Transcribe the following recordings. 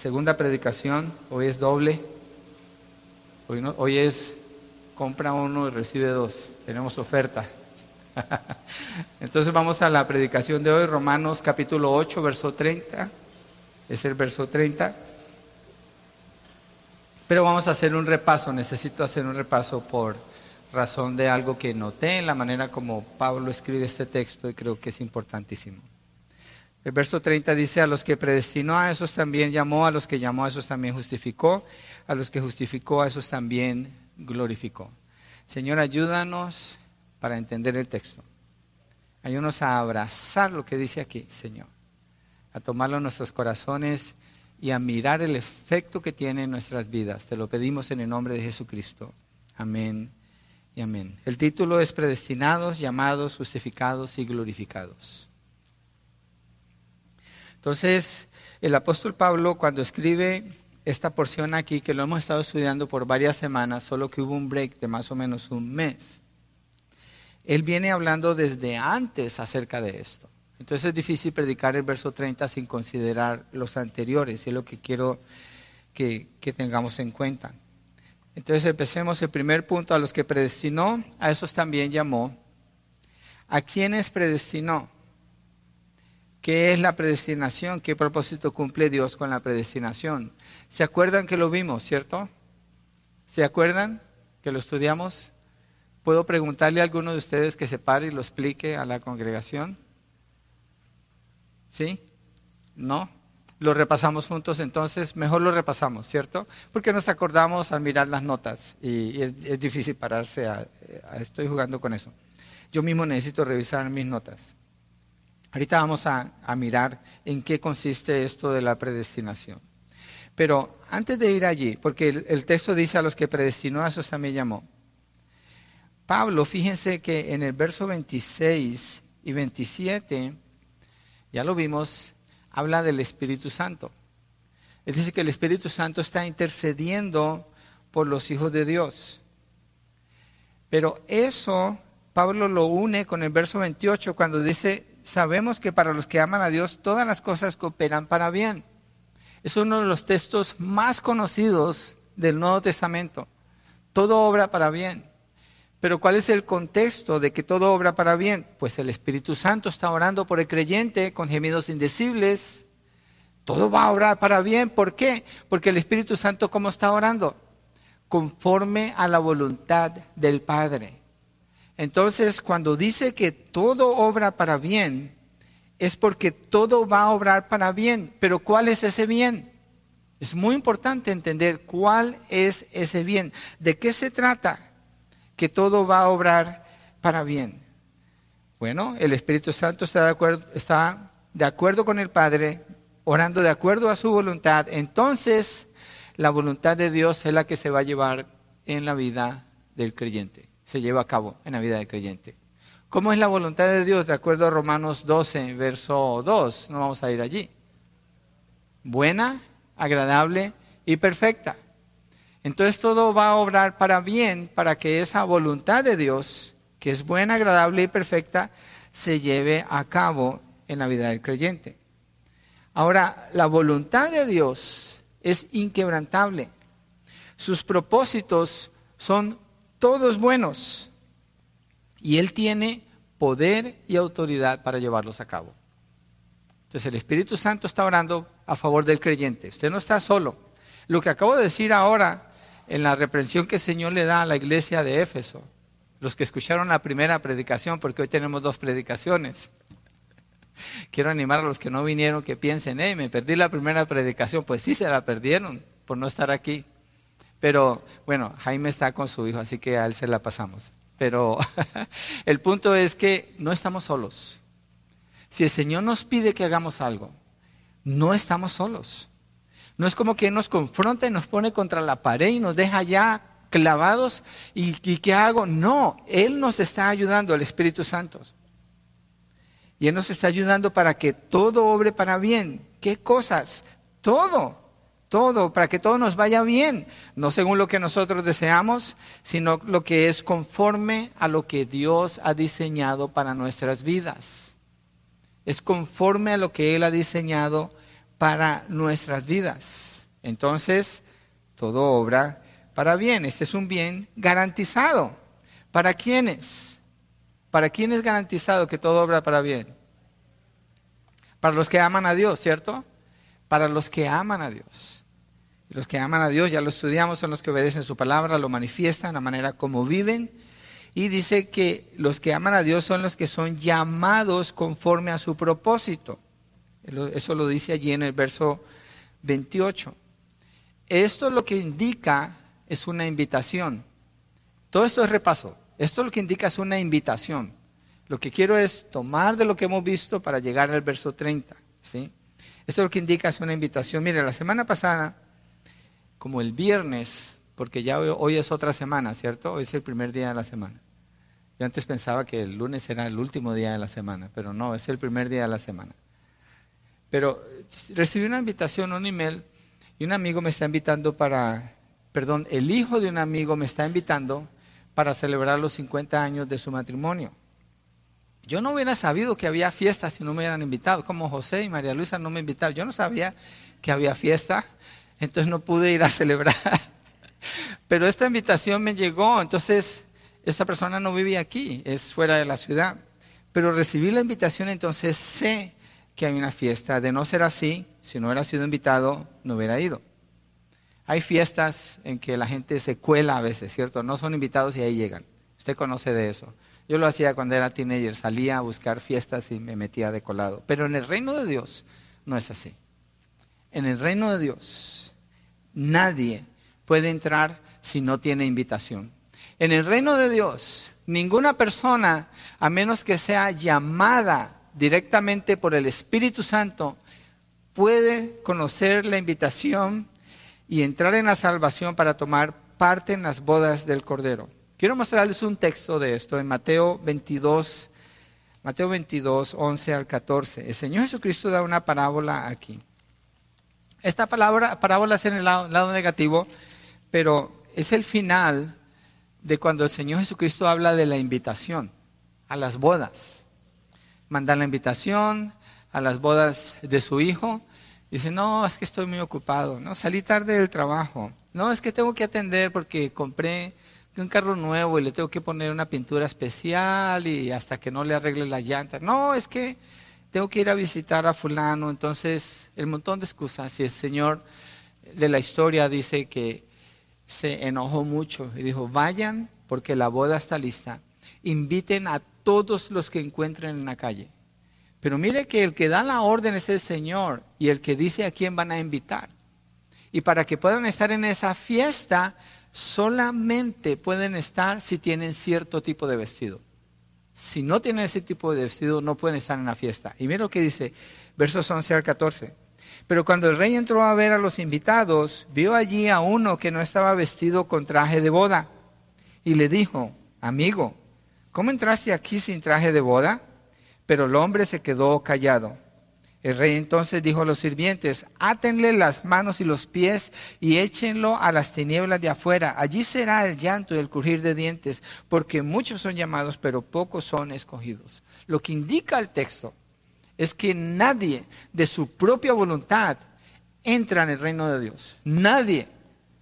Segunda predicación, hoy es doble. Hoy, no, hoy es compra uno y recibe dos. Tenemos oferta. Entonces vamos a la predicación de hoy, Romanos capítulo 8, verso 30. Es el verso 30. Pero vamos a hacer un repaso. Necesito hacer un repaso por razón de algo que noté en la manera como Pablo escribe este texto y creo que es importantísimo. El verso 30 dice, a los que predestinó a esos también llamó, a los que llamó a esos también justificó, a los que justificó a esos también glorificó. Señor, ayúdanos para entender el texto. Ayúdanos a abrazar lo que dice aquí, Señor, a tomarlo en nuestros corazones y a mirar el efecto que tiene en nuestras vidas. Te lo pedimos en el nombre de Jesucristo. Amén y amén. El título es Predestinados, llamados, justificados y glorificados. Entonces, el apóstol Pablo cuando escribe esta porción aquí, que lo hemos estado estudiando por varias semanas, solo que hubo un break de más o menos un mes, él viene hablando desde antes acerca de esto. Entonces es difícil predicar el verso 30 sin considerar los anteriores, y es lo que quiero que, que tengamos en cuenta. Entonces empecemos el primer punto, a los que predestinó, a esos también llamó. ¿A quiénes predestinó? ¿Qué es la predestinación? ¿Qué propósito cumple Dios con la predestinación? ¿Se acuerdan que lo vimos, cierto? ¿Se acuerdan que lo estudiamos? ¿Puedo preguntarle a alguno de ustedes que se pare y lo explique a la congregación? ¿Sí? ¿No? Lo repasamos juntos, entonces mejor lo repasamos, ¿cierto? Porque nos acordamos al mirar las notas y es, difícil pararse a, estoy jugando con eso. Yo mismo necesito revisar mis notas. Ahorita vamos a, mirar en qué consiste esto de la predestinación. Pero antes de ir allí, porque el, texto dice a los que predestinó, a esos también llamó. Pablo, fíjense que en el verso 26 y 27, ya lo vimos, habla del Espíritu Santo. Él dice que el Espíritu Santo está intercediendo por los hijos de Dios. Pero eso Pablo lo une con el verso 28 cuando dice, sabemos que para los que aman a Dios todas las cosas cooperan para bien. Es uno de los textos más conocidos del Nuevo Testamento. Todo obra para bien. Pero ¿cuál es el contexto de que todo obra para bien? Pues el Espíritu Santo está orando por el creyente con gemidos indecibles. Todo va a obrar para bien. ¿Por qué? Porque el Espíritu Santo, ¿cómo está orando? Conforme a la voluntad del Padre. Entonces, cuando dice que todo obra para bien, es porque todo va a obrar para bien. Pero ¿cuál es ese bien? Es muy importante entender cuál es ese bien. ¿De qué se trata? Que todo va a obrar para bien. Bueno, el Espíritu Santo está de acuerdo, está de acuerdo con el Padre, orando de acuerdo a su voluntad. Entonces, la voluntad de Dios es la que se va a llevar en la vida del creyente se lleva a cabo en la vida del creyente. ¿Cómo es la voluntad de Dios? De acuerdo a Romanos 12, verso 2, no vamos a ir allí. Buena, agradable y perfecta. Entonces todo va a obrar para bien, para que esa voluntad de Dios, que es buena, agradable y perfecta, se lleve a cabo en la vida del creyente. Ahora, la voluntad de Dios es inquebrantable. Sus propósitos son todos buenos. Y Él tiene poder y autoridad para llevarlos a cabo. Entonces el Espíritu Santo está orando a favor del creyente. Usted no está solo. Lo que acabo de decir ahora en la reprensión que el Señor le da a la iglesia de Éfeso, los que escucharon la primera predicación, porque hoy tenemos dos predicaciones. Quiero animar a los que no vinieron que piensen, hey, me perdí la primera predicación. Pues sí, se la perdieron por no estar aquí. Pero bueno, Jaime está con su hijo, así que a él se la pasamos. Pero el punto es que no estamos solos. Si el Señor nos pide que hagamos algo, no estamos solos. No es como que nos confronta y nos pone contra la pared y nos deja ya clavados y, y ¿qué hago? No, Él nos está ayudando, el Espíritu Santo. Y Él nos está ayudando para que todo obre para bien. ¿Qué cosas? Todo todo, para que todo nos vaya bien, no según lo que nosotros deseamos, sino lo que es conforme a lo que Dios ha diseñado para nuestras vidas. Es conforme a lo que Él ha diseñado para nuestras vidas. Entonces, todo obra para bien. Este es un bien garantizado. ¿Para quiénes? ¿Para quién es garantizado que todo obra para bien? Para los que aman a Dios, ¿cierto? Para los que aman a Dios. Los que aman a Dios, ya lo estudiamos, son los que obedecen su palabra, lo manifiestan, la manera como viven. Y dice que los que aman a Dios son los que son llamados conforme a su propósito. Eso lo dice allí en el verso 28. Esto lo que indica es una invitación. Todo esto es repaso. Esto lo que indica es una invitación. Lo que quiero es tomar de lo que hemos visto para llegar al verso 30. ¿sí? Esto lo que indica es una invitación. Mire, la semana pasada, como el viernes, porque ya hoy es otra semana, ¿cierto? Hoy es el primer día de la semana. Yo antes pensaba que el lunes era el último día de la semana, pero no, es el primer día de la semana. Pero recibí una invitación, un email, y un amigo me está invitando para, perdón, el hijo de un amigo me está invitando para celebrar los 50 años de su matrimonio. Yo no hubiera sabido que había fiesta si no me hubieran invitado, como José y María Luisa no me invitaron. Yo no sabía que había fiesta, entonces no pude ir a celebrar. Pero esta invitación me llegó, entonces esa persona no vive aquí, es fuera de la ciudad. Pero recibí la invitación, entonces sé que hay una fiesta. De no ser así, si no hubiera sido invitado, no hubiera ido. Hay fiestas en que la gente se cuela a veces, ¿cierto? No son invitados y ahí llegan. Usted conoce de eso. Yo lo hacía cuando era teenager, salía a buscar fiestas y me metía de colado. Pero en el reino de Dios no es así. En el reino de Dios nadie puede entrar si no tiene invitación. En el reino de Dios, ninguna persona, a menos que sea llamada directamente por el Espíritu Santo, puede conocer la invitación y entrar en la salvación para tomar parte en las bodas del Cordero. Quiero mostrarles un texto de esto en Mateo 22, Mateo 22, 11 al 14. El Señor Jesucristo da una parábola aquí. Esta palabra, parábola es en el lado, negativo, pero es el final de cuando el Señor Jesucristo habla de la invitación a las bodas mandar la invitación a las bodas de su hijo. Dice, no, es que estoy muy ocupado, no, salí tarde del trabajo. No, es que tengo que atender porque compré un carro nuevo y le tengo que poner una pintura especial y hasta que no le arregle la llanta. No, es que tengo que ir a visitar a fulano. Entonces, el montón de excusas. Y el Señor de la historia dice que se enojó mucho y dijo, vayan porque la boda está lista. Inviten a todos los que encuentren en la calle. Pero mire que el que da la orden es el Señor y el que dice a quién van a invitar. Y para que puedan estar en esa fiesta, solamente pueden estar si tienen cierto tipo de vestido. Si no tienen ese tipo de vestido, no pueden estar en la fiesta. Y mire lo que dice, versos 11 al 14. Pero cuando el rey entró a ver a los invitados, vio allí a uno que no estaba vestido con traje de boda. Y le dijo, amigo, ¿cómo entraste aquí sin traje de boda? Pero el hombre se quedó callado. El rey entonces dijo a los sirvientes, átenle las manos y los pies y échenlo a las tinieblas de afuera. Allí será el llanto y el crujir de dientes, porque muchos son llamados, pero pocos son escogidos. Lo que indica el texto es que nadie de su propia voluntad entra en el reino de Dios. Nadie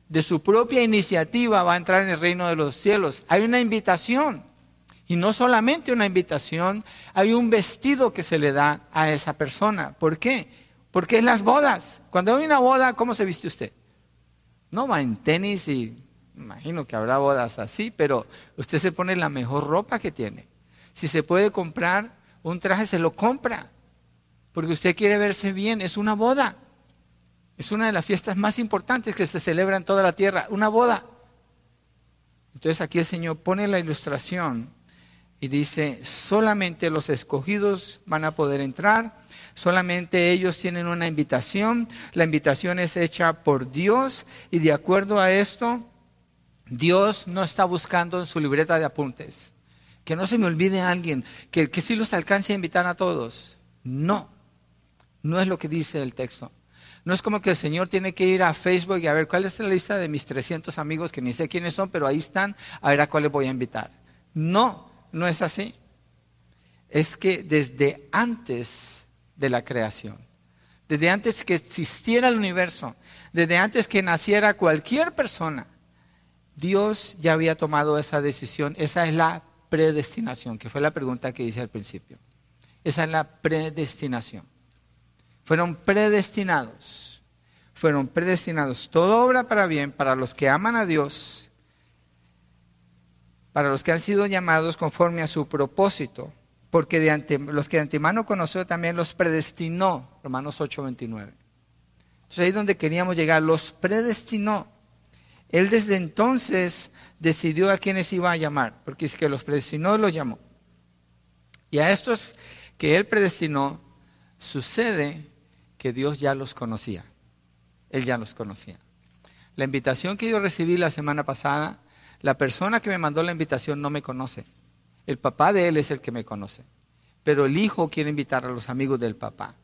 de su propia iniciativa va a entrar en el reino de los cielos. Hay una invitación. Y no solamente una invitación, hay un vestido que se le da a esa persona. ¿Por qué? Porque en las bodas, cuando hay una boda, ¿cómo se viste usted? No va en tenis y imagino que habrá bodas así, pero usted se pone la mejor ropa que tiene. Si se puede comprar un traje, se lo compra, porque usted quiere verse bien, es una boda. Es una de las fiestas más importantes que se celebra en toda la tierra, una boda. Entonces aquí el Señor pone la ilustración y dice, solamente los escogidos van a poder entrar, solamente ellos tienen una invitación, la invitación es hecha por Dios y de acuerdo a esto, Dios no está buscando en su libreta de apuntes. Que no se me olvide alguien, que, que sí los alcance a invitar a todos. No, no es lo que dice el texto. No es como que el Señor tiene que ir a Facebook y a ver cuál es la lista de mis 300 amigos que ni sé quiénes son, pero ahí están, a ver a cuáles voy a invitar. No, no es así. Es que desde antes de la creación, desde antes que existiera el universo, desde antes que naciera cualquier persona, Dios ya había tomado esa decisión. Esa es la predestinación, que fue la pregunta que hice al principio. Esa es la predestinación. Fueron predestinados. Fueron predestinados. Todo obra para bien para los que aman a Dios, para los que han sido llamados conforme a su propósito, porque de los que de antemano conoció también los predestinó. Romanos 8:29. Entonces ahí es donde queríamos llegar, los predestinó. Él desde entonces decidió a quienes iba a llamar, porque es que los predestinó los llamó. Y a estos que él predestinó, sucede que Dios ya los conocía. Él ya los conocía. La invitación que yo recibí la semana pasada, la persona que me mandó la invitación no me conoce. El papá de él es el que me conoce. Pero el hijo quiere invitar a los amigos del papá.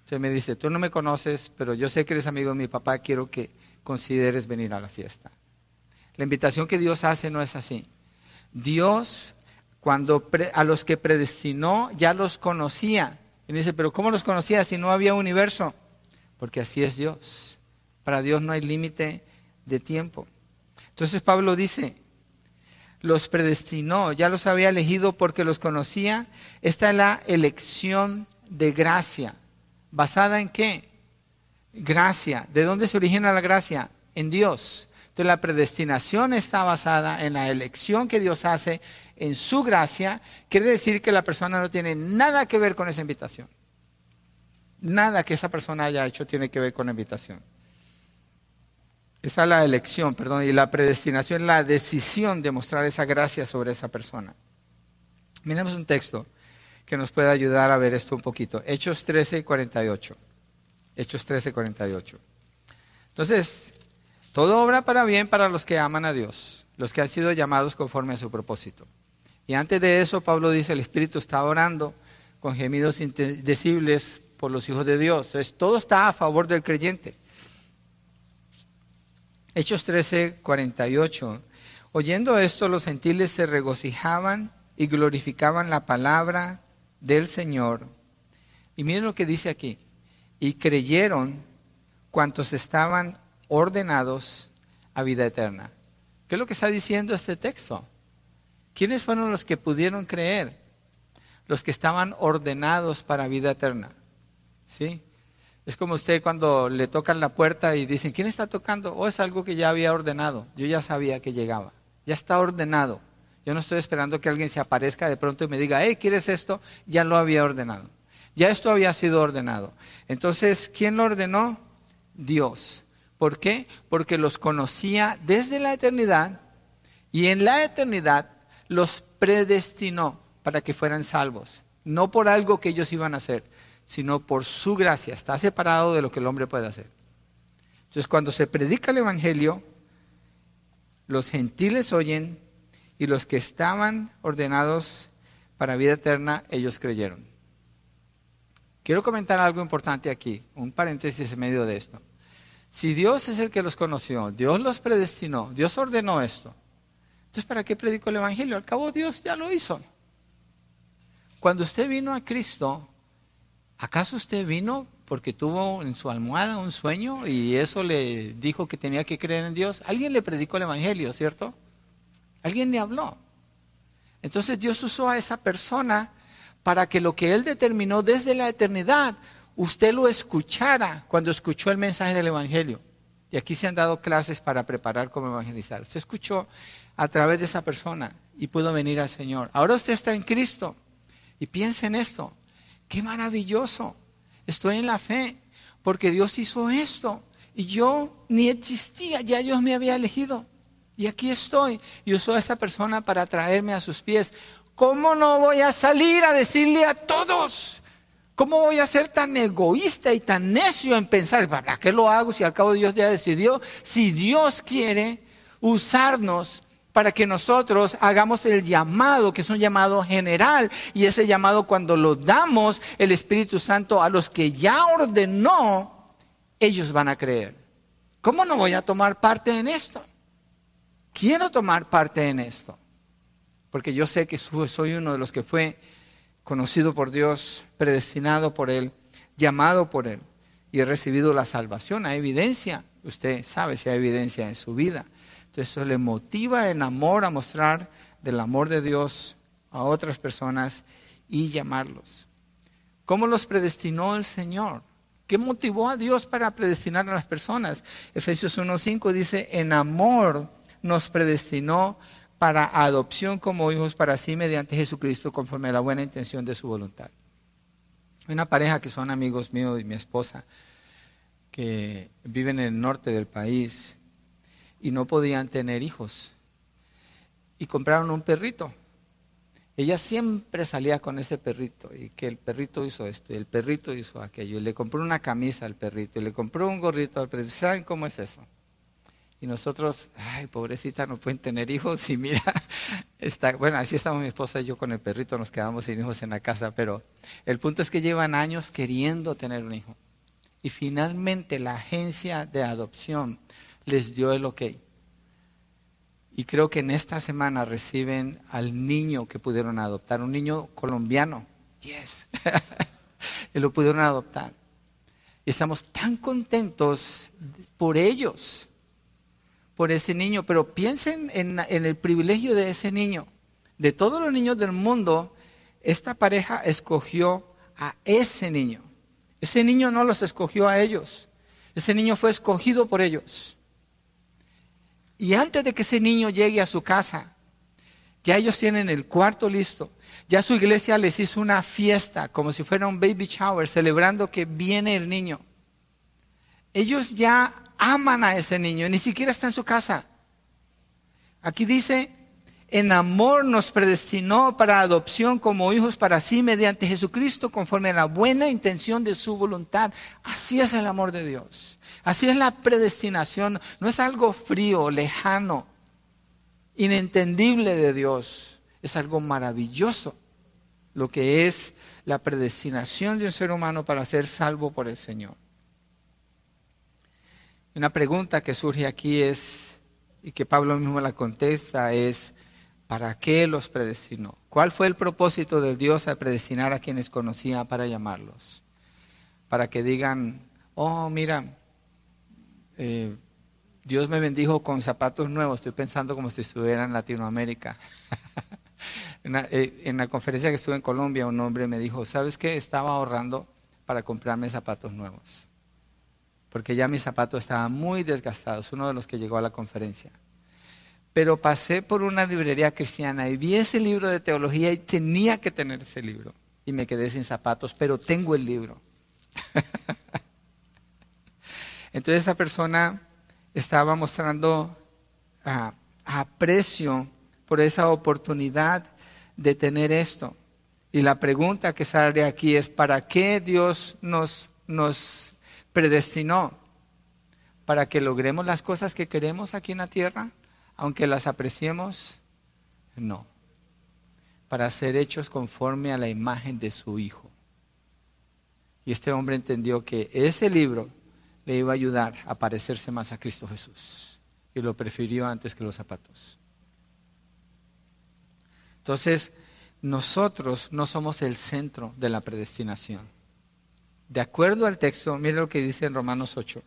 Entonces me dice, tú no me conoces, pero yo sé que eres amigo de mi papá, quiero que consideres venir a la fiesta. La invitación que Dios hace no es así. Dios, cuando a los que predestinó, ya los conocía. Y dice, pero ¿cómo los conocía si no había universo? Porque así es Dios. Para Dios no hay límite de tiempo. Entonces Pablo dice, los predestinó, ya los había elegido porque los conocía. Esta es la elección de gracia. ¿Basada en qué? Gracia. ¿De dónde se origina la gracia? En Dios. Entonces la predestinación está basada en la elección que Dios hace en su gracia. Quiere decir que la persona no tiene nada que ver con esa invitación. Nada que esa persona haya hecho tiene que ver con la invitación. Esa es la elección, perdón, y la predestinación es la decisión de mostrar esa gracia sobre esa persona. Miremos un texto que nos puede ayudar a ver esto un poquito. Hechos 13, 48. Hechos 13, 48. Entonces, todo obra para bien para los que aman a Dios, los que han sido llamados conforme a su propósito. Y antes de eso, Pablo dice, el Espíritu está orando con gemidos indecibles por los hijos de Dios. Entonces, todo está a favor del creyente. Hechos 13, 48. Oyendo esto, los gentiles se regocijaban y glorificaban la palabra del Señor. Y miren lo que dice aquí y creyeron cuantos estaban ordenados a vida eterna. ¿Qué es lo que está diciendo este texto? ¿Quiénes fueron los que pudieron creer? Los que estaban ordenados para vida eterna. ¿Sí? Es como usted cuando le tocan la puerta y dicen, ¿quién está tocando? O oh, es algo que ya había ordenado. Yo ya sabía que llegaba. Ya está ordenado. Yo no estoy esperando que alguien se aparezca de pronto y me diga, hey, ¿quieres esto? Ya lo había ordenado. Ya esto había sido ordenado. Entonces, ¿quién lo ordenó? Dios. ¿Por qué? Porque los conocía desde la eternidad y en la eternidad los predestinó para que fueran salvos. No por algo que ellos iban a hacer, sino por su gracia. Está separado de lo que el hombre puede hacer. Entonces, cuando se predica el Evangelio, los gentiles oyen y los que estaban ordenados para vida eterna, ellos creyeron. Quiero comentar algo importante aquí, un paréntesis en medio de esto. Si Dios es el que los conoció, Dios los predestinó, Dios ordenó esto, entonces ¿para qué predicó el Evangelio? Al cabo Dios ya lo hizo. Cuando usted vino a Cristo, ¿acaso usted vino porque tuvo en su almohada un sueño y eso le dijo que tenía que creer en Dios? Alguien le predicó el Evangelio, ¿cierto? Alguien le habló. Entonces Dios usó a esa persona para que lo que Él determinó desde la eternidad, usted lo escuchara cuando escuchó el mensaje del Evangelio. Y aquí se han dado clases para preparar cómo evangelizar. Usted escuchó a través de esa persona y pudo venir al Señor. Ahora usted está en Cristo y piensa en esto. Qué maravilloso. Estoy en la fe porque Dios hizo esto y yo ni existía, ya Dios me había elegido. Y aquí estoy. Y usó a esta persona para traerme a sus pies. ¿Cómo no voy a salir a decirle a todos? ¿Cómo voy a ser tan egoísta y tan necio en pensar, ¿para qué lo hago si al cabo Dios ya decidió? Si Dios quiere usarnos para que nosotros hagamos el llamado, que es un llamado general, y ese llamado cuando lo damos el Espíritu Santo a los que ya ordenó, ellos van a creer. ¿Cómo no voy a tomar parte en esto? Quiero tomar parte en esto porque yo sé que soy uno de los que fue conocido por Dios, predestinado por Él, llamado por Él. y he recibido la salvación, hay evidencia, usted sabe si hay evidencia en su vida. Entonces eso le motiva en amor a mostrar del amor de Dios a otras personas y llamarlos. ¿Cómo los predestinó el Señor? ¿Qué motivó a Dios para predestinar a las personas? Efesios 1.5 dice, en amor nos predestinó para adopción como hijos para sí mediante Jesucristo conforme a la buena intención de su voluntad. Hay una pareja que son amigos míos y mi esposa que viven en el norte del país y no podían tener hijos y compraron un perrito. Ella siempre salía con ese perrito y que el perrito hizo esto y el perrito hizo aquello y le compró una camisa al perrito y le compró un gorrito al perrito. ¿Saben cómo es eso? Y nosotros, ay, pobrecita, no pueden tener hijos. Y mira, está, bueno, así estamos mi esposa y yo con el perrito, nos quedamos sin hijos en la casa. Pero el punto es que llevan años queriendo tener un hijo. Y finalmente la agencia de adopción les dio el ok. Y creo que en esta semana reciben al niño que pudieron adoptar, un niño colombiano. Yes. y lo pudieron adoptar. Y estamos tan contentos por ellos por ese niño, pero piensen en, el privilegio de ese niño. De todos los niños del mundo, esta pareja escogió a ese niño. Ese niño no los escogió a ellos. Ese niño fue escogido por ellos. Y antes de que ese niño llegue a su casa, ya ellos tienen el cuarto listo. Ya su iglesia les hizo una fiesta, como si fuera un baby shower, celebrando que viene el niño. Ellos ya aman a ese niño, ni siquiera está en su casa. Aquí dice, en amor nos predestinó para adopción como hijos para sí mediante Jesucristo conforme a la buena intención de su voluntad. Así es el amor de Dios. Así es la predestinación. No es algo frío, lejano, inentendible de Dios. Es algo maravilloso lo que es la predestinación de un ser humano para ser salvo por el Señor. Una pregunta que surge aquí es, y que Pablo mismo la contesta, es, ¿para qué los predestinó? ¿Cuál fue el propósito de Dios al predestinar a quienes conocía para llamarlos? Para que digan, oh, mira, eh, Dios me bendijo con zapatos nuevos, estoy pensando como si estuviera en Latinoamérica. Eh, en, la, conferencia que estuve en Colombia, un hombre me dijo, ¿sabes qué? Estaba ahorrando para comprarme zapatos nuevos porque ya mis zapatos estaban muy desgastados, uno de los que llegó a la conferencia. Pero pasé por una librería cristiana y vi ese libro de teología y tenía que tener ese libro. Y me quedé sin zapatos, pero tengo el libro. Entonces esa persona estaba mostrando ah, aprecio por esa oportunidad de tener esto. Y la pregunta que sale aquí es, ¿para qué Dios nos, nos predestinó para que logremos las cosas que queremos aquí en la tierra, aunque las apreciemos? No. Para ser hechos conforme a la imagen de su Hijo. Y este hombre entendió que ese libro le iba a ayudar a parecerse más a Cristo Jesús. Y lo prefirió antes que los zapatos. Entonces, nosotros no somos el centro de la predestinación de acuerdo al texto, mire lo que dice en Romanos 8,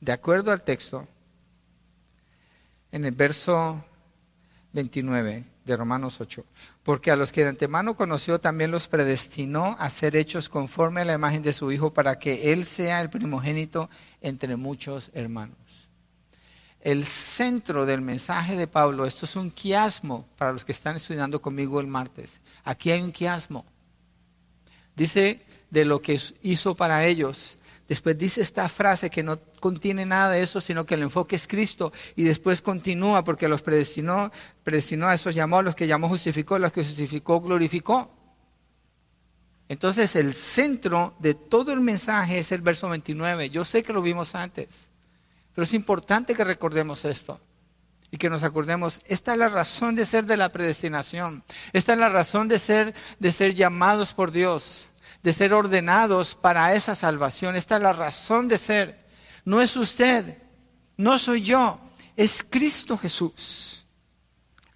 de acuerdo al texto, en el verso 29 de Romanos 8, porque a los que de antemano conoció también los predestinó a ser hechos conforme a la imagen de su Hijo para que Él sea el primogénito entre muchos hermanos. El centro del mensaje de Pablo, esto es un quiasmo para los que están estudiando conmigo el martes. Aquí hay un quiasmo. Dice de lo que hizo para ellos. Después dice esta frase que no contiene nada de eso, sino que el enfoque es Cristo. Y después continúa porque los predestinó, predestinó a esos llamó, los que llamó justificó, los que justificó glorificó. Entonces el centro de todo el mensaje es el verso 29. Yo sé que lo vimos antes, pero es importante que recordemos esto y que nos acordemos, esta es la razón de ser de la predestinación. Esta es la razón de ser de ser llamados por Dios de ser ordenados para esa salvación. Esta es la razón de ser. No es usted, no soy yo, es Cristo Jesús.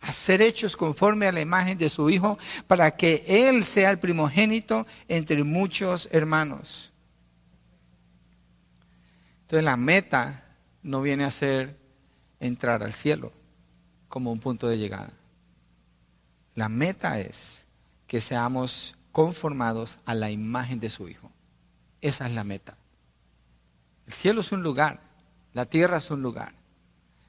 A ser hechos conforme a la imagen de su Hijo para que Él sea el primogénito entre muchos hermanos. Entonces la meta no viene a ser entrar al cielo como un punto de llegada. La meta es que seamos conformados a la imagen de su Hijo. Esa es la meta. El cielo es un lugar, la tierra es un lugar,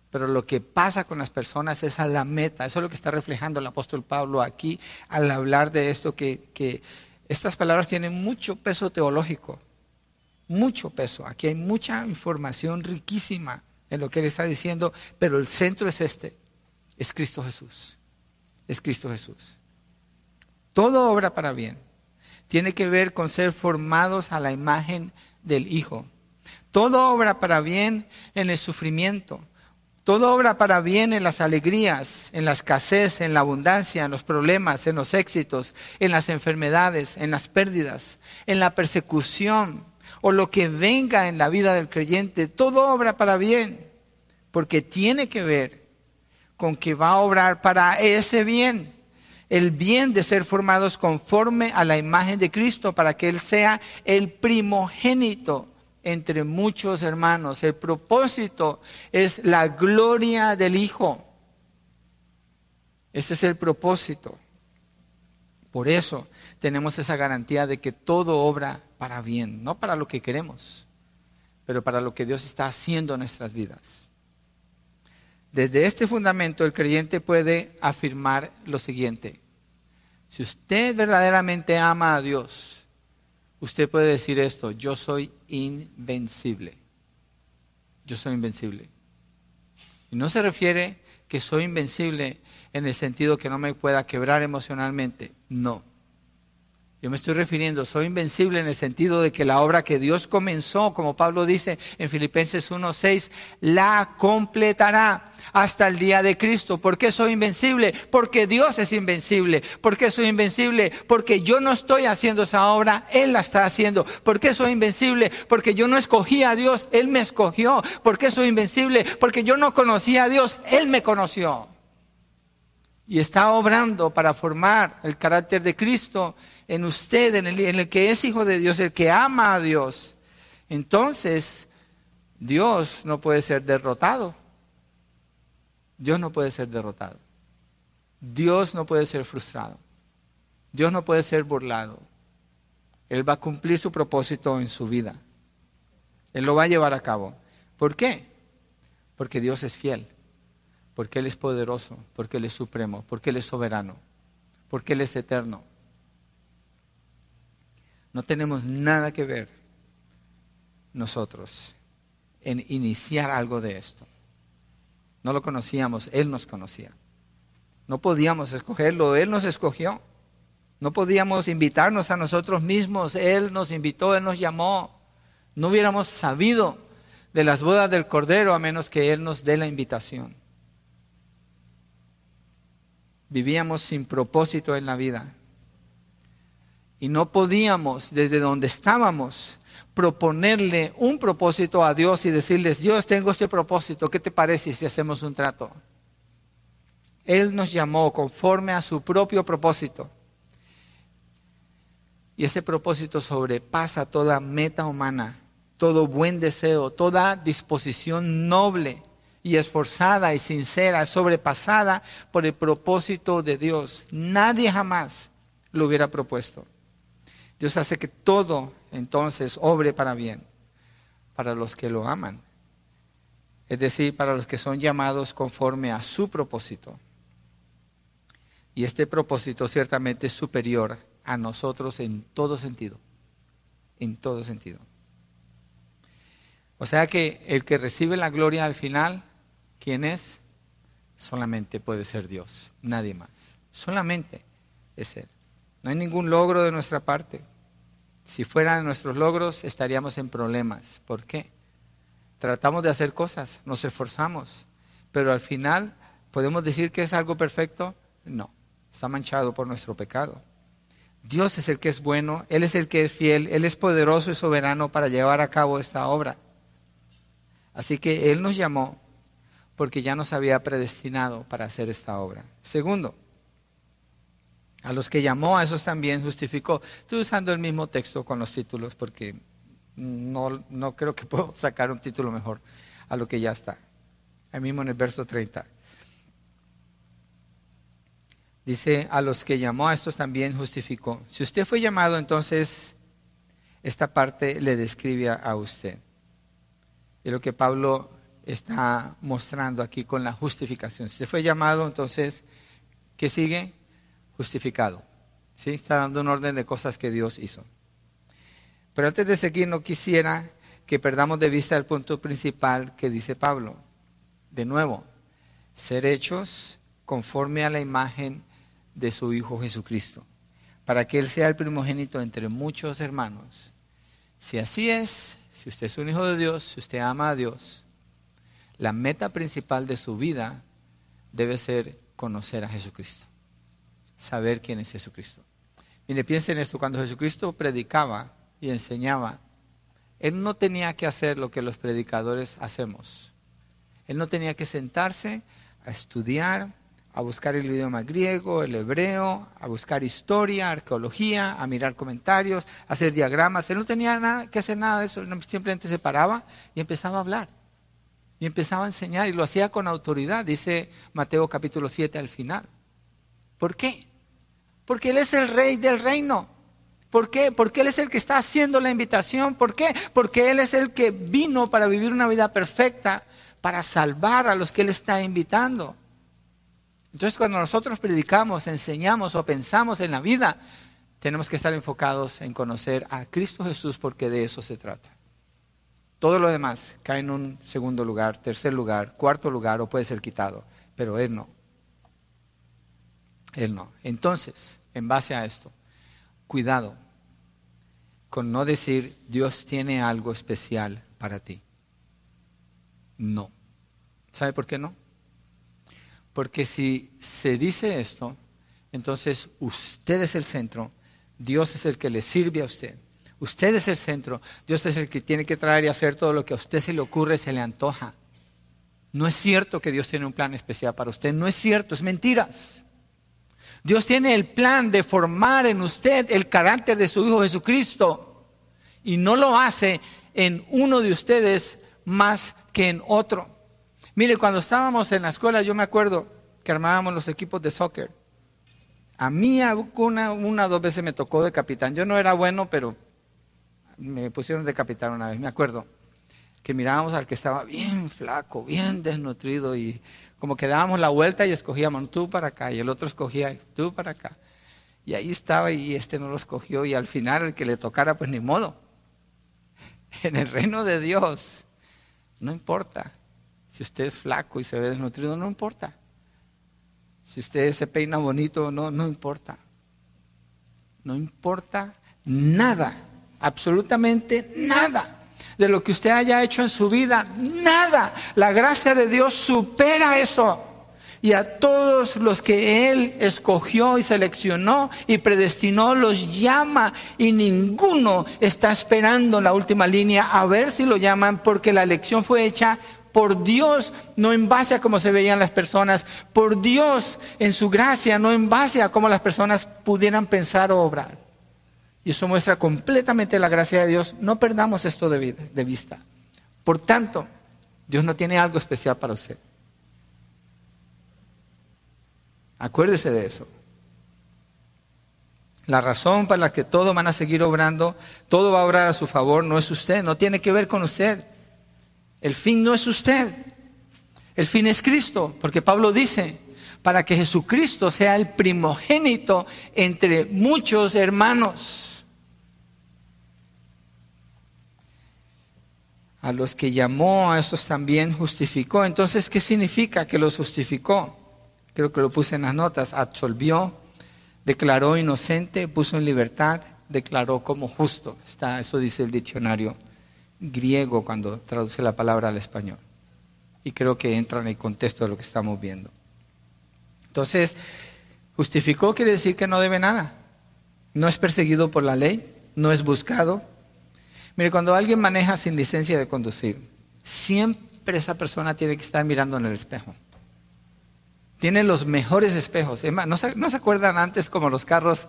pero lo que pasa con las personas es a la meta. Eso es lo que está reflejando el apóstol Pablo aquí al hablar de esto, que, que estas palabras tienen mucho peso teológico, mucho peso. Aquí hay mucha información riquísima en lo que él está diciendo, pero el centro es este, es Cristo Jesús, es Cristo Jesús. Todo obra para bien. Tiene que ver con ser formados a la imagen del Hijo. Todo obra para bien en el sufrimiento. Todo obra para bien en las alegrías, en la escasez, en la abundancia, en los problemas, en los éxitos, en las enfermedades, en las pérdidas, en la persecución o lo que venga en la vida del creyente. Todo obra para bien, porque tiene que ver con que va a obrar para ese bien el bien de ser formados conforme a la imagen de Cristo para que Él sea el primogénito entre muchos hermanos. El propósito es la gloria del Hijo. Ese es el propósito. Por eso tenemos esa garantía de que todo obra para bien, no para lo que queremos, pero para lo que Dios está haciendo en nuestras vidas. Desde este fundamento el creyente puede afirmar lo siguiente. Si usted verdaderamente ama a Dios, usted puede decir esto, yo soy invencible. Yo soy invencible. Y no se refiere que soy invencible en el sentido que no me pueda quebrar emocionalmente. No. Yo me estoy refiriendo, soy invencible en el sentido de que la obra que Dios comenzó, como Pablo dice en Filipenses 1.6, la completará hasta el día de Cristo. ¿Por qué soy invencible? Porque Dios es invencible. ¿Por qué soy invencible? Porque yo no estoy haciendo esa obra, Él la está haciendo. ¿Por qué soy invencible? Porque yo no escogí a Dios, Él me escogió. ¿Por qué soy invencible? Porque yo no conocía a Dios, Él me conoció. Y está obrando para formar el carácter de Cristo en usted, en el, que es hijo de Dios, el que ama a Dios, entonces Dios no puede ser derrotado. Dios no puede ser derrotado. Dios no puede ser frustrado. Dios no puede ser burlado. Él va a cumplir su propósito en su vida. Él lo va a llevar a cabo. ¿Por qué? Porque Dios es fiel, porque Él es poderoso, porque Él es supremo, porque Él es soberano, porque Él es eterno. No tenemos nada que ver nosotros en iniciar algo de esto. No lo conocíamos, Él nos conocía. No podíamos escogerlo, Él nos escogió. No podíamos invitarnos a nosotros mismos, Él nos invitó, Él nos llamó. No hubiéramos sabido de las bodas del Cordero a menos que Él nos dé la invitación. Vivíamos sin propósito en la vida. Y no podíamos, desde donde estábamos, proponerle un propósito a Dios y decirles, Dios, tengo este propósito, ¿qué te parece si hacemos un trato? Él nos llamó conforme a su propio propósito. Y ese propósito sobrepasa toda meta humana, todo buen deseo, toda disposición noble y esforzada y sincera, sobrepasada por el propósito de Dios. Nadie jamás lo hubiera propuesto. Dios hace que todo entonces obre para bien, para los que lo aman. Es decir, para los que son llamados conforme a su propósito. Y este propósito ciertamente es superior a nosotros en todo sentido. En todo sentido. O sea que el que recibe la gloria al final, ¿quién es? Solamente puede ser Dios, nadie más. Solamente es Él. No hay ningún logro de nuestra parte. Si fueran nuestros logros, estaríamos en problemas. ¿Por qué? Tratamos de hacer cosas, nos esforzamos, pero al final, ¿podemos decir que es algo perfecto? No, está manchado por nuestro pecado. Dios es el que es bueno, Él es el que es fiel, Él es poderoso y soberano para llevar a cabo esta obra. Así que Él nos llamó porque ya nos había predestinado para hacer esta obra. Segundo, a los que llamó, a esos también justificó. Estoy usando el mismo texto con los títulos porque No, no creo que puedo sacar un título mejor a lo que ya está. Ahí mismo en el verso 30. Dice, a los que llamó a estos también justificó. Si usted fue llamado, entonces esta parte le describe a usted. Y lo que Pablo está mostrando aquí con la justificación. Si usted fue llamado, entonces, ¿qué sigue? Justificado. ¿Sí? Está dando un orden de cosas que Dios hizo. Pero antes de seguir, no quisiera que perdamos de vista el punto principal que dice Pablo. De nuevo, ser hechos conforme a la imagen de su Hijo Jesucristo, para que Él sea el primogénito entre muchos hermanos. Si así es, si usted es un hijo de Dios, si usted ama a Dios, la meta principal de su vida debe ser conocer a Jesucristo, saber quién es Jesucristo. Mire, piensen esto, cuando Jesucristo predicaba y enseñaba, él no tenía que hacer lo que los predicadores hacemos. Él no tenía que sentarse a estudiar, a buscar el idioma griego, el hebreo, a buscar historia, arqueología, a mirar comentarios, a hacer diagramas. Él no tenía nada que hacer nada de eso, simplemente se paraba y empezaba a hablar. Y empezaba a enseñar y lo hacía con autoridad, dice Mateo capítulo 7 al final. ¿Por qué? Porque Él es el rey del reino. ¿Por qué? Porque Él es el que está haciendo la invitación. ¿Por qué? Porque Él es el que vino para vivir una vida perfecta, para salvar a los que Él está invitando. Entonces cuando nosotros predicamos, enseñamos o pensamos en la vida, tenemos que estar enfocados en conocer a Cristo Jesús porque de eso se trata. Todo lo demás cae en un segundo lugar, tercer lugar, cuarto lugar o puede ser quitado, pero Él no. Él no. Entonces, en base a esto, cuidado con no decir Dios tiene algo especial para ti. No. ¿Sabe por qué no? Porque si se dice esto, entonces usted es el centro, Dios es el que le sirve a usted. Usted es el centro, Dios es el que tiene que traer y hacer todo lo que a usted se le ocurre, se le antoja. No es cierto que Dios tiene un plan especial para usted, no es cierto, es mentiras. Dios tiene el plan de formar en usted el carácter de su Hijo Jesucristo y no lo hace en uno de ustedes más que en otro. Mire, cuando estábamos en la escuela, yo me acuerdo que armábamos los equipos de soccer. A mí una, una o dos veces me tocó de capitán. Yo no era bueno, pero me pusieron de capitán una vez, me acuerdo. Que mirábamos al que estaba bien flaco, bien desnutrido y como que dábamos la vuelta y escogíamos tú para acá y el otro escogía tú para acá. Y ahí estaba y este no lo escogió y al final el que le tocara pues ni modo. En el reino de Dios no importa. Si usted es flaco y se ve desnutrido, no importa. Si usted se peina bonito, no, no importa. No importa nada, absolutamente nada de lo que usted haya hecho en su vida. Nada. La gracia de Dios supera eso. Y a todos los que Él escogió y seleccionó y predestinó los llama y ninguno está esperando en la última línea a ver si lo llaman porque la elección fue hecha por Dios, no en base a cómo se veían las personas, por Dios en su gracia, no en base a cómo las personas pudieran pensar o obrar. Y eso muestra completamente la gracia de Dios. No perdamos esto de, de vista. Por tanto, Dios no tiene algo especial para usted. Acuérdese de eso. La razón para la que todos van a seguir obrando, todo va a obrar a su favor, no es usted, no tiene que ver con usted. El fin no es usted. El fin es Cristo, porque Pablo dice, para que Jesucristo sea el primogénito entre muchos hermanos. A los que llamó, a esos también justificó. Entonces, ¿qué significa que los justificó? Creo que lo puse en las notas. Absolvió, declaró inocente, puso en libertad, declaró como justo. Está, eso dice el diccionario griego cuando traduce la palabra al español. Y creo que entra en el contexto de lo que estamos viendo. Entonces, justificó quiere decir que no debe nada. No es perseguido por la ley, no es buscado, Mire, cuando alguien maneja sin licencia de conducir, siempre esa persona tiene que estar mirando en el espejo. Tiene los mejores espejos. ¿no se, ¿no se acuerdan antes como los carros?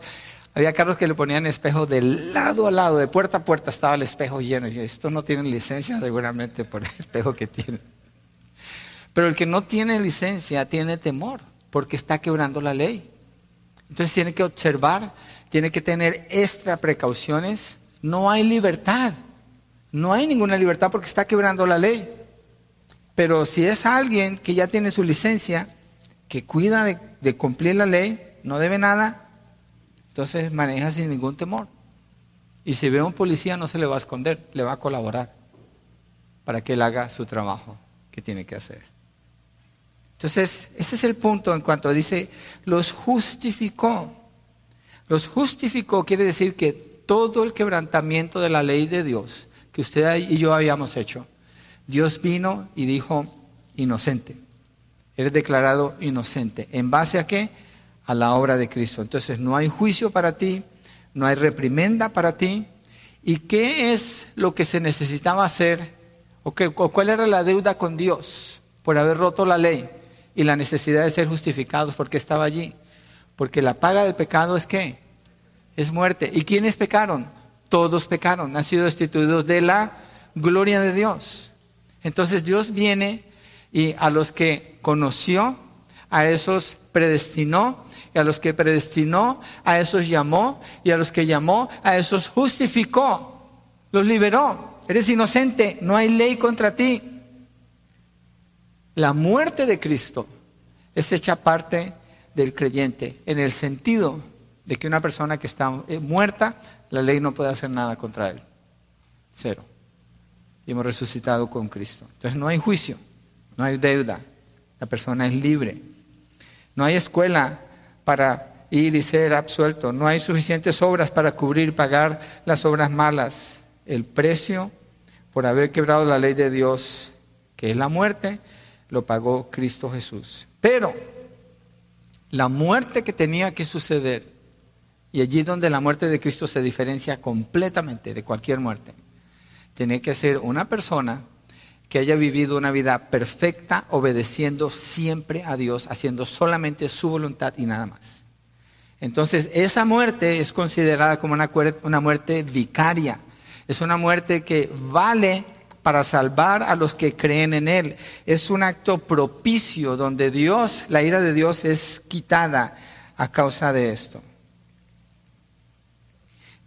Había carros que le ponían espejo de lado a lado, de puerta a puerta estaba el espejo lleno. Y esto no tiene licencia seguramente por el espejo que tiene. Pero el que no tiene licencia tiene temor porque está quebrando la ley. Entonces tiene que observar, tiene que tener extra precauciones. No hay libertad. No hay ninguna libertad porque está quebrando la ley. Pero si es alguien que ya tiene su licencia, que cuida de, cumplir la ley, no debe nada, entonces maneja sin ningún temor. Y si ve a un policía no se le va a esconder, le va a colaborar para que él haga su trabajo que tiene que hacer. Entonces, ese es el punto en cuanto dice, los justificó. Los justificó quiere decir que todo el quebrantamiento de la ley de Dios que usted y yo habíamos hecho, Dios vino y dijo, inocente. Eres declarado inocente. ¿En base a qué? A la obra de Cristo. Entonces no hay juicio para ti, no hay reprimenda para ti. ¿Y qué es lo que se necesitaba hacer? ¿O, o cuál era la deuda con Dios por haber roto la ley? y la necesidad de ser justificados porque estaba allí. Porque la paga del pecado es qué? Es muerte. ¿Y quiénes pecaron? Todos pecaron, han sido destituidos de la gloria de Dios. Entonces Dios viene y a los que conoció, a esos predestinó, y a los que predestinó, a esos llamó, y a los que llamó, a esos justificó, los liberó. Eres inocente, no hay ley contra ti la muerte de Cristo es hecha parte del creyente, en el sentido de que una persona que está eh, muerta, la ley no puede hacer nada contra él. Cero. Y hemos resucitado con Cristo. Entonces no hay juicio, no hay deuda, la persona es libre. No hay escuela para ir y ser absuelto, no hay suficientes obras para cubrir y pagar las obras malas. El precio por haber quebrado la ley de Dios, que es la muerte, lo pagó Cristo Jesús. Pero la muerte que tenía que suceder, y allí donde la muerte de Cristo se diferencia completamente de cualquier muerte, tiene que ser una persona que haya vivido una vida perfecta, obedeciendo siempre a Dios, haciendo solamente su voluntad y nada más. Entonces, esa muerte es considerada como una, una muerte vicaria. Es una muerte que vale para salvar a los que creen en Él. Es un acto propicio donde Dios, la ira de Dios es quitada a causa de esto.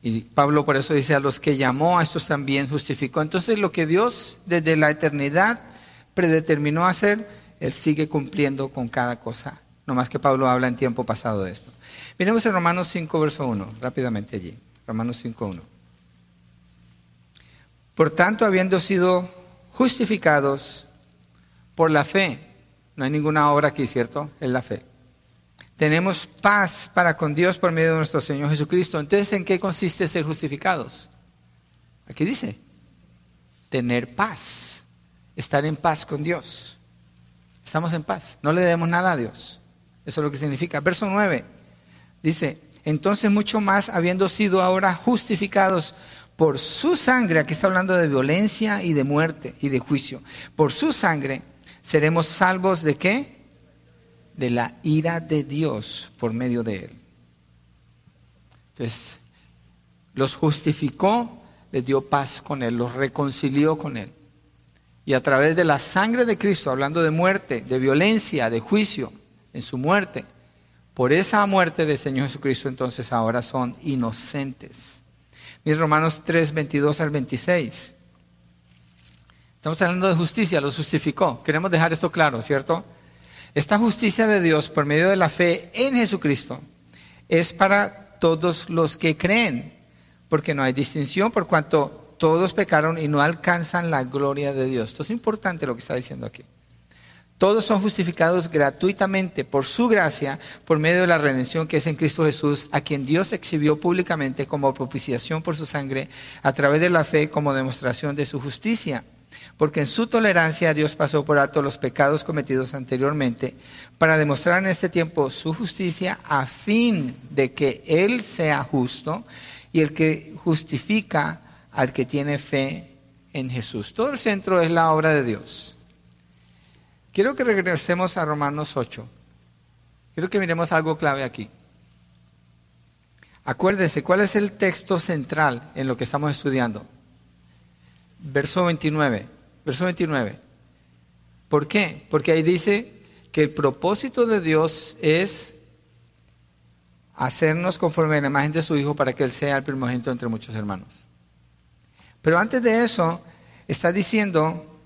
Y Pablo por eso dice, a los que llamó, a estos también justificó. Entonces lo que Dios desde la eternidad predeterminó hacer, Él sigue cumpliendo con cada cosa. No más que Pablo habla en tiempo pasado de esto. Miremos en Romanos 5, verso 1, rápidamente allí. Romanos 5, 1. Por tanto, habiendo sido justificados por la fe, no hay ninguna obra aquí, ¿cierto? Es la fe. Tenemos paz para con Dios por medio de nuestro Señor Jesucristo. Entonces, ¿en qué consiste ser justificados? Aquí dice, tener paz, estar en paz con Dios. Estamos en paz, no le debemos nada a Dios. Eso es lo que significa. Verso 9 dice, entonces mucho más, habiendo sido ahora justificados por su sangre, aquí está hablando de violencia y de muerte y de juicio, por su sangre seremos salvos de qué? De la ira de Dios por medio de él. Entonces, los justificó, les dio paz con él, los reconcilió con él. Y a través de la sangre de Cristo, hablando de muerte, de violencia, de juicio, en su muerte, por esa muerte del Señor Jesucristo, entonces ahora son inocentes mis Romanos 3, 22 al 26. Estamos hablando de justicia, lo justificó. Queremos dejar esto claro, ¿cierto? Esta justicia de Dios por medio de la fe en Jesucristo es para todos los que creen, porque no hay distinción por cuanto todos pecaron y no alcanzan la gloria de Dios. Esto es importante lo que está diciendo aquí. Todos son justificados gratuitamente por su gracia, por medio de la redención que es en Cristo Jesús, a quien Dios exhibió públicamente como propiciación por su sangre, a través de la fe como demostración de su justicia. Porque en su tolerancia Dios pasó por alto los pecados cometidos anteriormente, para demostrar en este tiempo su justicia, a fin de que Él sea justo y el que justifica al que tiene fe en Jesús. Todo el centro es la obra de Dios. Quiero que regresemos a Romanos 8. Quiero que miremos algo clave aquí. Acuérdese, ¿cuál es el texto central en lo que estamos estudiando? Verso 29. Verso 29. ¿Por qué? Porque ahí dice que el propósito de Dios es hacernos conforme a la imagen de su Hijo para que Él sea el primogénito entre muchos hermanos. Pero antes de eso, está diciendo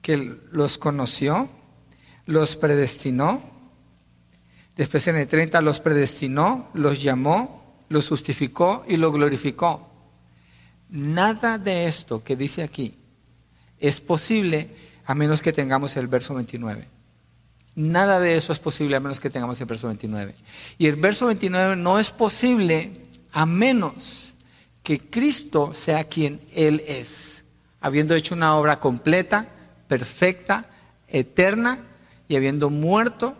que los conoció, los predestinó, después en el 30 los predestinó, los llamó, los justificó y los glorificó. Nada de esto que dice aquí es posible a menos que tengamos el verso 29. Nada de eso es posible a menos que tengamos el verso 29. Y el verso 29 no es posible a menos que Cristo sea quien Él es, habiendo hecho una obra completa, perfecta, eterna y habiendo muerto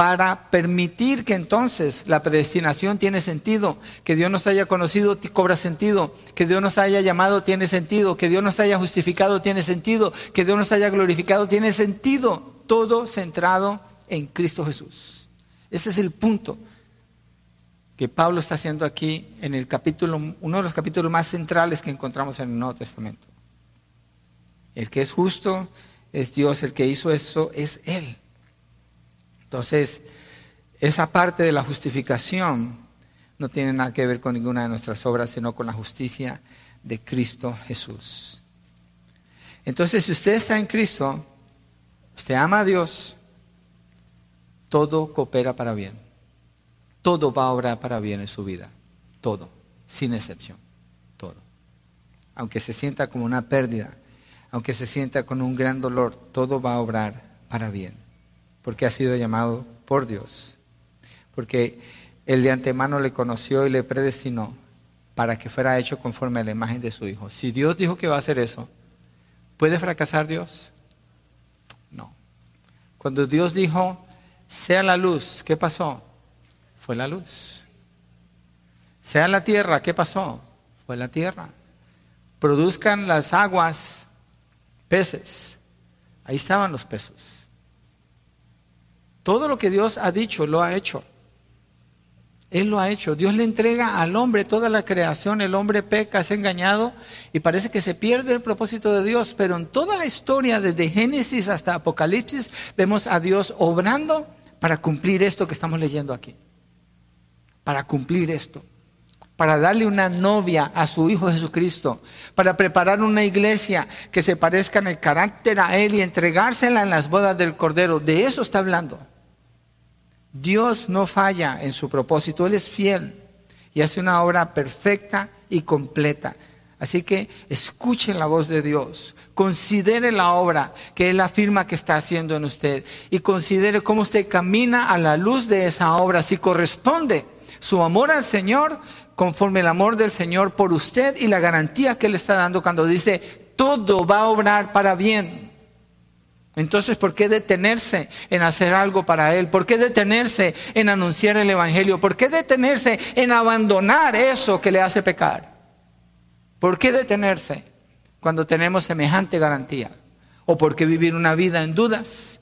para permitir que entonces la predestinación tiene sentido, que Dios nos haya conocido cobra sentido, que Dios nos haya llamado tiene sentido, que Dios nos haya justificado tiene sentido, que Dios nos haya glorificado tiene sentido, todo centrado en Cristo Jesús. Ese es el punto que Pablo está haciendo aquí en el capítulo, uno de los capítulos más centrales que encontramos en el Nuevo Testamento. El que es justo es Dios, el que hizo eso es Él. Entonces, esa parte de la justificación no tiene nada que ver con ninguna de nuestras obras, sino con la justicia de Cristo Jesús. Entonces, si usted está en Cristo, usted ama a Dios, todo coopera para bien. Todo va a obrar para bien en su vida. Todo, sin excepción. Todo. Aunque se sienta como una pérdida, aunque se sienta con un gran dolor, todo va a obrar para bien porque ha sido llamado por Dios, porque Él de antemano le conoció y le predestinó para que fuera hecho conforme a la imagen de su Hijo. Si Dios dijo que va a hacer eso, ¿puede fracasar Dios? No. Cuando Dios dijo, sea la luz, ¿qué pasó? Fue la luz. Sea la tierra, ¿qué pasó? Fue la tierra. Produzcan las aguas peces. Ahí estaban los peces. Todo lo que Dios ha dicho, lo ha hecho. Él lo ha hecho. Dios le entrega al hombre toda la creación. El hombre peca, es engañado y parece que se pierde el propósito de Dios. Pero en toda la historia, desde Génesis hasta Apocalipsis, vemos a Dios obrando para cumplir esto que estamos leyendo aquí. Para cumplir esto. Para darle una novia a su Hijo Jesucristo. Para preparar una iglesia que se parezca en el carácter a Él y entregársela en las bodas del Cordero. De eso está hablando. Dios no falla en su propósito, Él es fiel y hace una obra perfecta y completa. Así que escuchen la voz de Dios, considere la obra que Él afirma que está haciendo en usted y considere cómo usted camina a la luz de esa obra, si corresponde su amor al Señor conforme el amor del Señor por usted y la garantía que Él está dando cuando dice, todo va a obrar para bien. Entonces, ¿por qué detenerse en hacer algo para Él? ¿Por qué detenerse en anunciar el Evangelio? ¿Por qué detenerse en abandonar eso que le hace pecar? ¿Por qué detenerse cuando tenemos semejante garantía? ¿O por qué vivir una vida en dudas?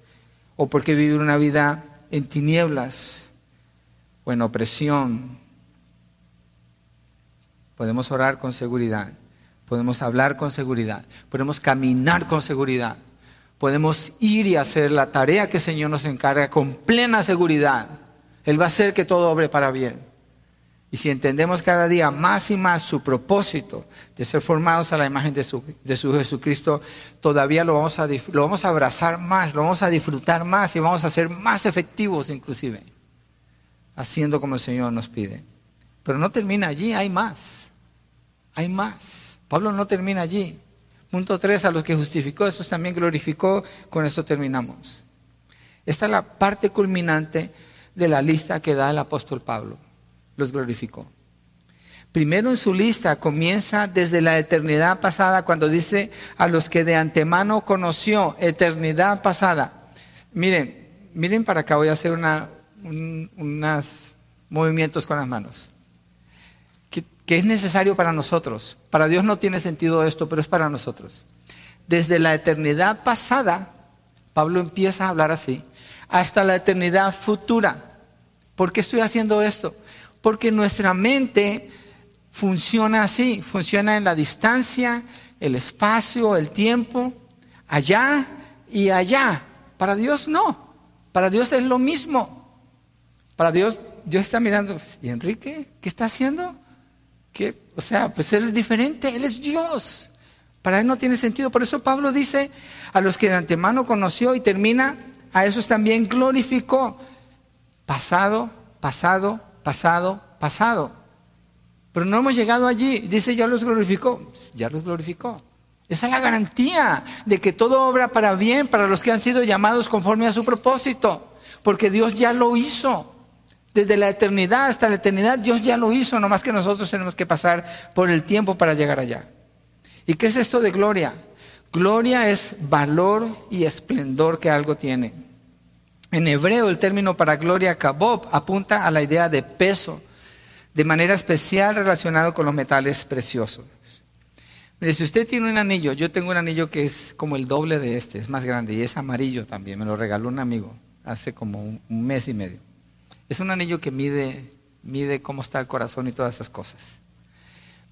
¿O por qué vivir una vida en tinieblas o en opresión? Podemos orar con seguridad, podemos hablar con seguridad, podemos caminar con seguridad podemos ir y hacer la tarea que el Señor nos encarga con plena seguridad. Él va a hacer que todo obre para bien. Y si entendemos cada día más y más su propósito de ser formados a la imagen de su, de su Jesucristo, todavía lo vamos, a, lo vamos a abrazar más, lo vamos a disfrutar más y vamos a ser más efectivos inclusive, haciendo como el Señor nos pide. Pero no termina allí, hay más, hay más. Pablo no termina allí. Punto 3, a los que justificó, eso también glorificó, con eso terminamos. Esta es la parte culminante de la lista que da el apóstol Pablo. Los glorificó. Primero en su lista comienza desde la eternidad pasada, cuando dice a los que de antemano conoció, eternidad pasada. Miren, miren para acá, voy a hacer unos movimientos con las manos que es necesario para nosotros. Para Dios no tiene sentido esto, pero es para nosotros. Desde la eternidad pasada, Pablo empieza a hablar así, hasta la eternidad futura. ¿Por qué estoy haciendo esto? Porque nuestra mente funciona así, funciona en la distancia, el espacio, el tiempo, allá y allá. Para Dios no, para Dios es lo mismo. Para Dios, Dios está mirando, ¿y Enrique qué está haciendo? ¿Qué? O sea, pues Él es diferente, Él es Dios. Para Él no tiene sentido. Por eso Pablo dice, a los que de antemano conoció y termina, a esos también glorificó. Pasado, pasado, pasado, pasado. Pero no hemos llegado allí. Dice, ya los glorificó. Ya los glorificó. Esa es la garantía de que todo obra para bien para los que han sido llamados conforme a su propósito. Porque Dios ya lo hizo. Desde la eternidad hasta la eternidad Dios ya lo hizo, no más que nosotros tenemos que pasar por el tiempo para llegar allá. ¿Y qué es esto de gloria? Gloria es valor y esplendor que algo tiene. En hebreo el término para gloria kabob apunta a la idea de peso, de manera especial relacionado con los metales preciosos. Mire, si usted tiene un anillo, yo tengo un anillo que es como el doble de este, es más grande y es amarillo también, me lo regaló un amigo hace como un, mes y medio. Es un anillo que mide, mide cómo está el corazón y todas esas cosas.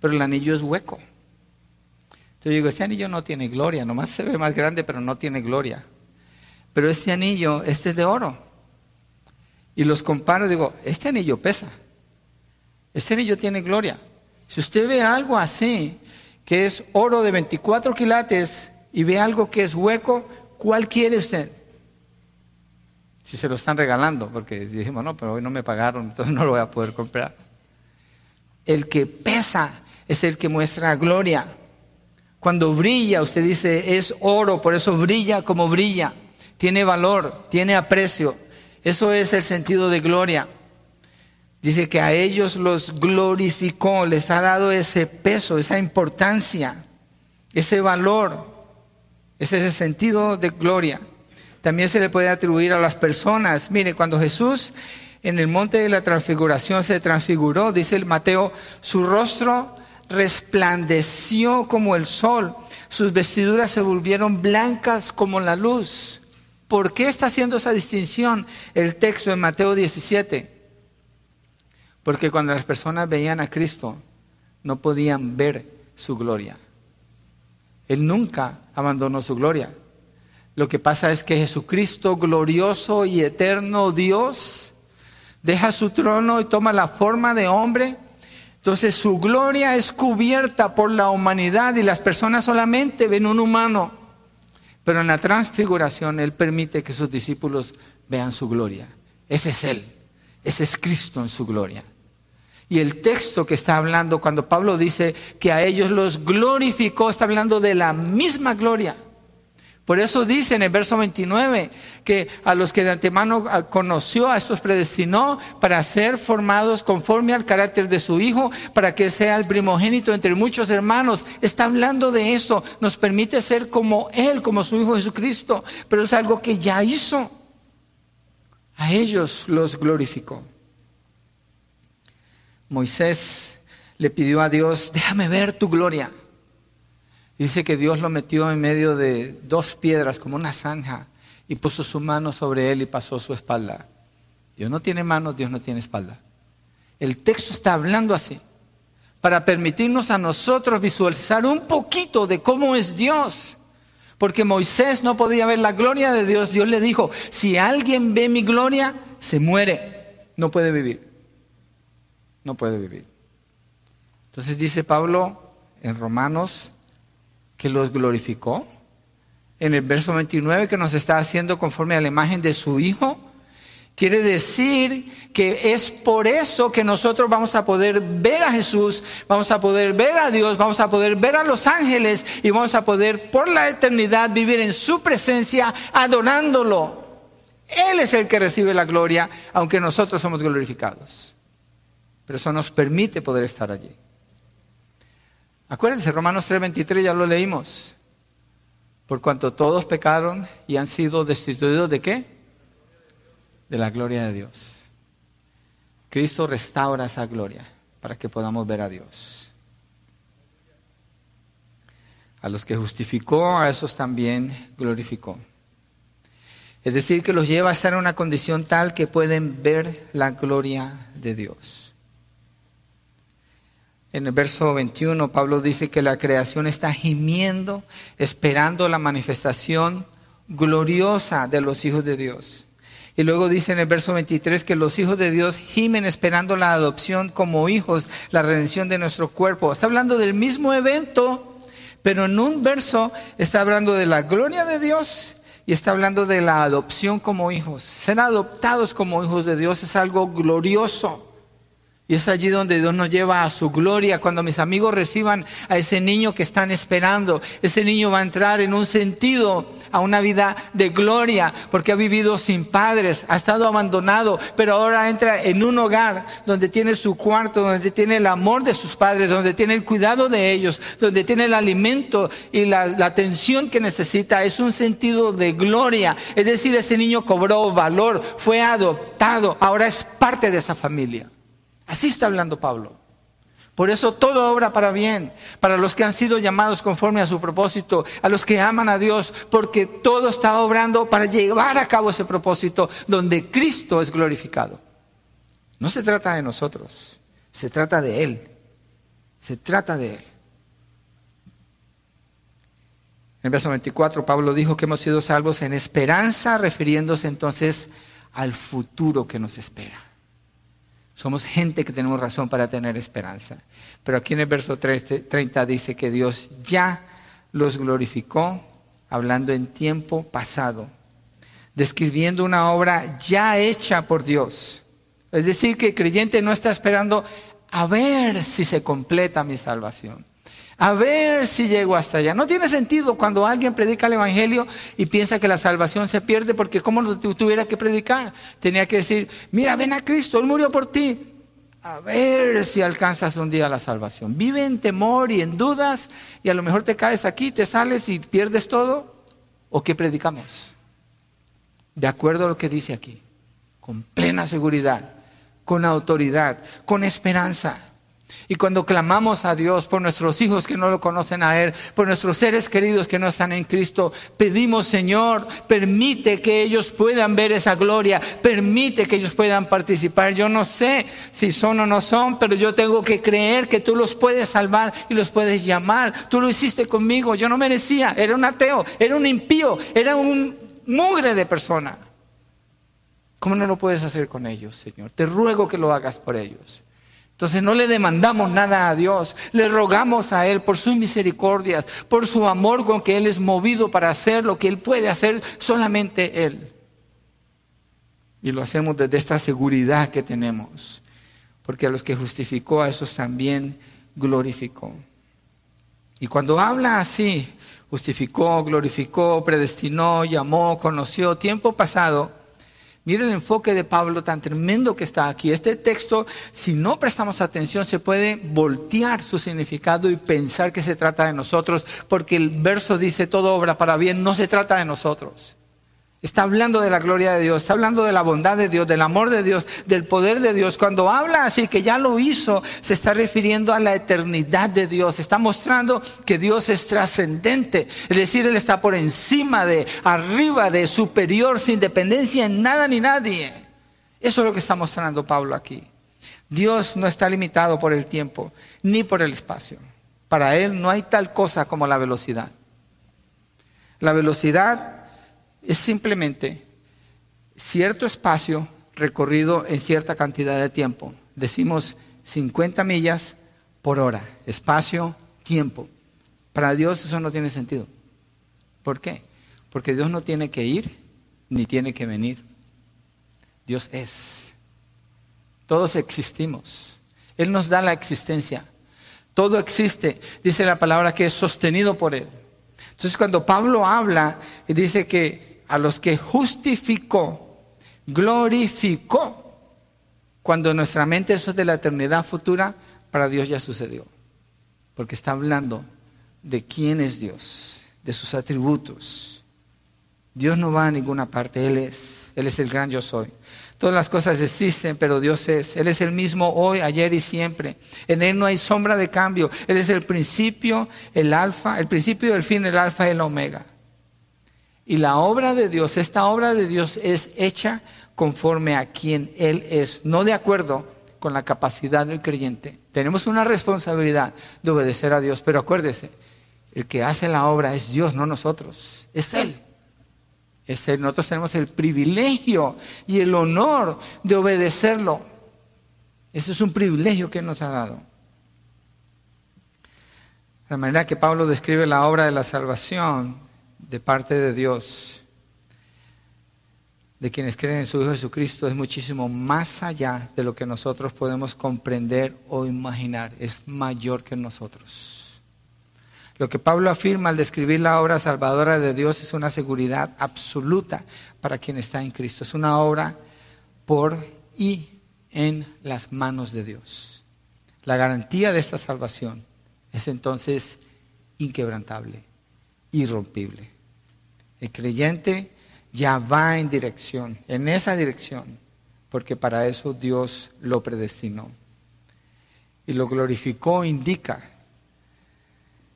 Pero el anillo es hueco. Entonces yo digo, ese anillo no tiene gloria, nomás se ve más grande, pero no tiene gloria. Pero este anillo, este es de oro. Y los comparo digo, este anillo pesa. Este anillo tiene gloria. Si usted ve algo así, que es oro de 24 quilates, y ve algo que es hueco, ¿cuál quiere usted? Si se lo están regalando, porque dijimos, no, pero hoy no me pagaron, entonces no lo voy a poder comprar. El que pesa es el que muestra gloria. Cuando brilla, usted dice, es oro, por eso brilla como brilla. Tiene valor, tiene aprecio. Eso es el sentido de gloria. Dice que a ellos los glorificó, les ha dado ese peso, esa importancia, ese valor, es ese sentido de gloria. También se le puede atribuir a las personas. Mire, cuando Jesús en el monte de la transfiguración se transfiguró, dice el Mateo, su rostro resplandeció como el sol, sus vestiduras se volvieron blancas como la luz. ¿Por qué está haciendo esa distinción el texto en Mateo 17? Porque cuando las personas veían a Cristo, no podían ver su gloria. Él nunca abandonó su gloria. Lo que pasa es que Jesucristo, glorioso y eterno Dios, deja su trono y toma la forma de hombre. Entonces su gloria es cubierta por la humanidad y las personas solamente ven un humano. Pero en la transfiguración Él permite que sus discípulos vean su gloria. Ese es Él. Ese es Cristo en su gloria. Y el texto que está hablando, cuando Pablo dice que a ellos los glorificó, está hablando de la misma gloria. Por eso dice en el verso 29 que a los que de antemano conoció, a estos predestinó para ser formados conforme al carácter de su Hijo, para que sea el primogénito entre muchos hermanos. Está hablando de eso, nos permite ser como Él, como su Hijo Jesucristo, pero es algo que ya hizo. A ellos los glorificó. Moisés le pidió a Dios, déjame ver tu gloria. Dice que Dios lo metió en medio de dos piedras como una zanja y puso su mano sobre él y pasó su espalda. Dios no tiene manos, Dios no tiene espalda. El texto está hablando así, para permitirnos a nosotros visualizar un poquito de cómo es Dios. Porque Moisés no podía ver la gloria de Dios. Dios le dijo, si alguien ve mi gloria, se muere, no puede vivir no puede vivir. Entonces dice Pablo en Romanos que los glorificó. En el verso 29 que nos está haciendo conforme a la imagen de su Hijo. Quiere decir que es por eso que nosotros vamos a poder ver a Jesús, vamos a poder ver a Dios, vamos a poder ver a los ángeles y vamos a poder por la eternidad vivir en su presencia adorándolo. Él es el que recibe la gloria, aunque nosotros somos glorificados. Pero eso nos permite poder estar allí. Acuérdense, Romanos 3:23 ya lo leímos. Por cuanto todos pecaron y han sido destituidos de qué? De la gloria de Dios. Cristo restaura esa gloria para que podamos ver a Dios. A los que justificó, a esos también glorificó. Es decir, que los lleva a estar en una condición tal que pueden ver la gloria de Dios. En el verso 21, Pablo dice que la creación está gimiendo, esperando la manifestación gloriosa de los hijos de Dios. Y luego dice en el verso 23 que los hijos de Dios gimen esperando la adopción como hijos, la redención de nuestro cuerpo. Está hablando del mismo evento, pero en un verso está hablando de la gloria de Dios y está hablando de la adopción como hijos. Ser adoptados como hijos de Dios es algo glorioso. Y es allí donde Dios nos lleva a su gloria. Cuando mis amigos reciban a ese niño que están esperando, ese niño va a entrar en un sentido a una vida de gloria, porque ha vivido sin padres, ha estado abandonado, pero ahora entra en un hogar donde tiene su cuarto, donde tiene el amor de sus padres, donde tiene el cuidado de ellos, donde tiene el alimento y la, la atención que necesita. Es un sentido de gloria. Es decir, ese niño cobró valor, fue adoptado, ahora es parte de esa familia. Así está hablando Pablo. Por eso todo obra para bien, para los que han sido llamados conforme a su propósito, a los que aman a Dios, porque todo está obrando para llevar a cabo ese propósito donde Cristo es glorificado. No se trata de nosotros, se trata de Él, se trata de Él. En verso 24 Pablo dijo que hemos sido salvos en esperanza, refiriéndose entonces al futuro que nos espera. Somos gente que tenemos razón para tener esperanza. Pero aquí en el verso 30 dice que Dios ya los glorificó, hablando en tiempo pasado, describiendo una obra ya hecha por Dios. Es decir, que el creyente no está esperando a ver si se completa mi salvación. A ver si llego hasta allá. No tiene sentido cuando alguien predica el Evangelio y piensa que la salvación se pierde porque ¿cómo lo tuviera que predicar? Tenía que decir, mira, ven a Cristo, Él murió por ti. A ver si alcanzas un día la salvación. Vive en temor y en dudas y a lo mejor te caes aquí, te sales y pierdes todo. ¿O qué predicamos? De acuerdo a lo que dice aquí, con plena seguridad, con autoridad, con esperanza. Y cuando clamamos a Dios por nuestros hijos que no lo conocen a Él, por nuestros seres queridos que no están en Cristo, pedimos, Señor, permite que ellos puedan ver esa gloria, permite que ellos puedan participar. Yo no sé si son o no son, pero yo tengo que creer que tú los puedes salvar y los puedes llamar. Tú lo hiciste conmigo, yo no merecía, era un ateo, era un impío, era un mugre de persona. ¿Cómo no lo puedes hacer con ellos, Señor? Te ruego que lo hagas por ellos. Entonces no le demandamos nada a Dios, le rogamos a Él por sus misericordias, por su amor con que Él es movido para hacer lo que Él puede hacer solamente Él. Y lo hacemos desde esta seguridad que tenemos, porque a los que justificó, a esos también glorificó. Y cuando habla así, justificó, glorificó, predestinó, llamó, conoció, tiempo pasado, Mire el enfoque de Pablo tan tremendo que está aquí. Este texto, si no prestamos atención, se puede voltear su significado y pensar que se trata de nosotros, porque el verso dice todo obra para bien, no se trata de nosotros. Está hablando de la gloria de Dios, está hablando de la bondad de Dios, del amor de Dios, del poder de Dios. Cuando habla así que ya lo hizo, se está refiriendo a la eternidad de Dios. Está mostrando que Dios es trascendente. Es decir, Él está por encima de, arriba de, superior, sin dependencia en nada ni nadie. Eso es lo que está mostrando Pablo aquí. Dios no está limitado por el tiempo ni por el espacio. Para Él no hay tal cosa como la velocidad. La velocidad es simplemente cierto espacio recorrido en cierta cantidad de tiempo. Decimos 50 millas por hora, espacio, tiempo. Para Dios eso no tiene sentido. ¿Por qué? Porque Dios no tiene que ir ni tiene que venir. Dios es. Todos existimos. Él nos da la existencia. Todo existe. Dice la palabra que es sostenido por Él. Entonces cuando Pablo habla y dice que a los que justificó, glorificó. Cuando nuestra mente es de la eternidad futura, para Dios ya sucedió. Porque está hablando de quién es Dios, de sus atributos. Dios no va a ninguna parte, Él es, Él es el gran yo soy. Todas las cosas existen, pero Dios es. Él es el mismo hoy, ayer y siempre. En Él no hay sombra de cambio. Él es el principio, el alfa, el principio, el fin, el alfa y el omega. Y la obra de Dios, esta obra de Dios es hecha conforme a quien Él es, no de acuerdo con la capacidad del creyente. Tenemos una responsabilidad de obedecer a Dios, pero acuérdese, el que hace la obra es Dios, no nosotros, es Él. Es Él. Nosotros tenemos el privilegio y el honor de obedecerlo. Ese es un privilegio que nos ha dado. La manera que Pablo describe la obra de la salvación de parte de Dios, de quienes creen en su Hijo Jesucristo, es muchísimo más allá de lo que nosotros podemos comprender o imaginar. Es mayor que nosotros. Lo que Pablo afirma al describir la obra salvadora de Dios es una seguridad absoluta para quien está en Cristo. Es una obra por y en las manos de Dios. La garantía de esta salvación es entonces inquebrantable, irrompible. El creyente ya va en dirección, en esa dirección, porque para eso Dios lo predestinó. Y lo glorificó indica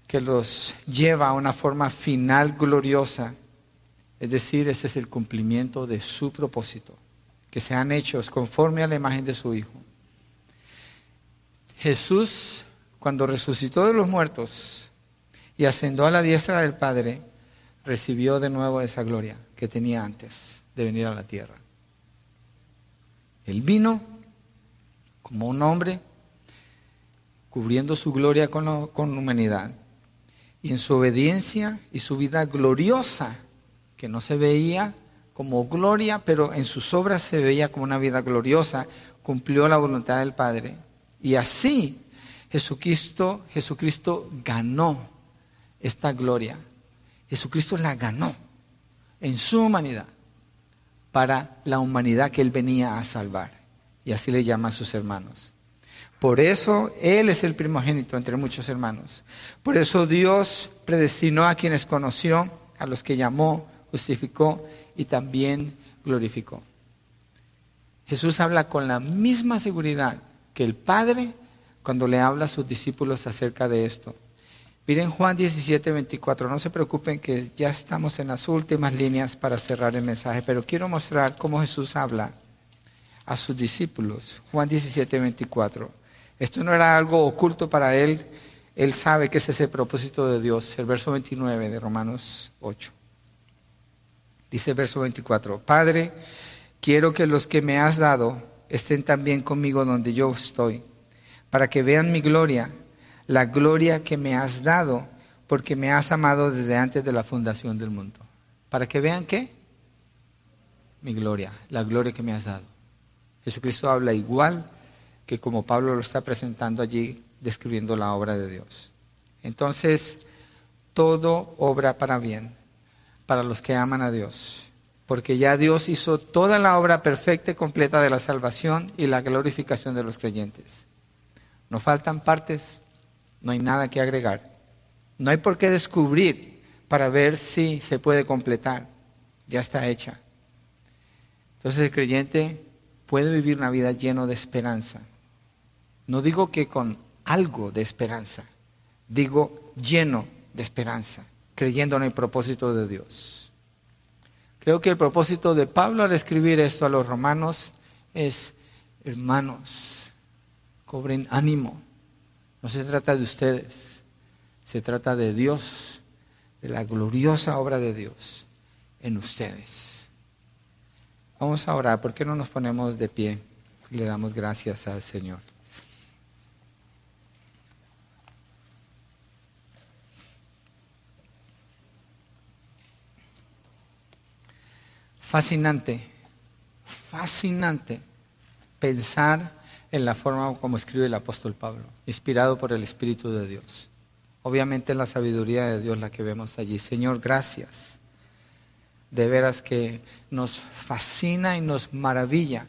que los lleva a una forma final gloriosa, es decir, ese es el cumplimiento de su propósito, que sean hechos conforme a la imagen de su Hijo. Jesús, cuando resucitó de los muertos y ascendió a la diestra del Padre, recibió de nuevo esa gloria que tenía antes de venir a la tierra. Él vino como un hombre, cubriendo su gloria con, con humanidad, y en su obediencia y su vida gloriosa, que no se veía como gloria, pero en sus obras se veía como una vida gloriosa, cumplió la voluntad del Padre. Y así Jesucristo, Jesucristo ganó esta gloria Jesucristo la ganó en su humanidad para la humanidad que Él venía a salvar. Y así le llama a sus hermanos. Por eso Él es el primogénito entre muchos hermanos. Por eso Dios predestinó a quienes conoció, a los que llamó, justificó y también glorificó. Jesús habla con la misma seguridad que el Padre cuando le habla a sus discípulos acerca de esto. Miren Juan 17, 24, no se preocupen que ya estamos en las últimas líneas para cerrar el mensaje, pero quiero mostrar cómo Jesús habla a sus discípulos. Juan 17, 24. Esto no era algo oculto para él, él sabe que ese es el propósito de Dios. El verso 29 de Romanos 8. Dice el verso 24, Padre, quiero que los que me has dado estén también conmigo donde yo estoy, para que vean mi gloria la gloria que me has dado, porque me has amado desde antes de la fundación del mundo. Para que vean qué? Mi gloria, la gloria que me has dado. Jesucristo habla igual que como Pablo lo está presentando allí, describiendo la obra de Dios. Entonces, todo obra para bien, para los que aman a Dios, porque ya Dios hizo toda la obra perfecta y completa de la salvación y la glorificación de los creyentes. No faltan partes, no hay nada que agregar. No hay por qué descubrir para ver si se puede completar. Ya está hecha. Entonces el creyente puede vivir una vida lleno de esperanza. No digo que con algo de esperanza, digo lleno de esperanza, creyendo en el propósito de Dios. Creo que el propósito de Pablo al escribir esto a los romanos es, hermanos, cobren ánimo, no se trata de ustedes, se trata de Dios, de la gloriosa obra de Dios en ustedes. Vamos a orar, ¿por qué no nos ponemos de pie y le damos gracias al Señor? Fascinante, fascinante pensar en la forma como escribe el apóstol Pablo, inspirado por el Espíritu de Dios. Obviamente la sabiduría de Dios la que vemos allí. Señor, gracias. De veras que nos fascina y nos maravilla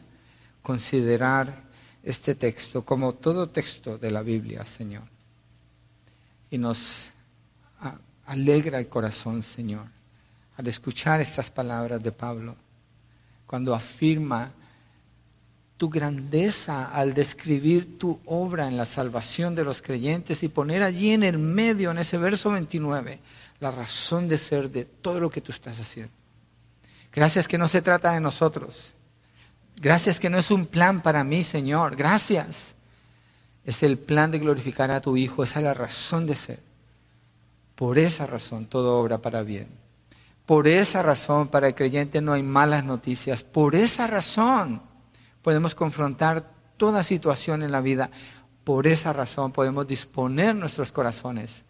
considerar este texto como todo texto de la Biblia, Señor. Y nos alegra el corazón, Señor, al escuchar estas palabras de Pablo, cuando afirma tu grandeza al describir tu obra en la salvación de los creyentes y poner allí en el medio, en ese verso 29, la razón de ser de todo lo que tú estás haciendo. Gracias que no se trata de nosotros. Gracias que no es un plan para mí, Señor. Gracias. Es el plan de glorificar a tu Hijo. Esa es la razón de ser. Por esa razón todo obra para bien. Por esa razón para el creyente no hay malas noticias. Por esa razón podemos confrontar toda situación en la vida. Por esa razón podemos disponer nuestros corazones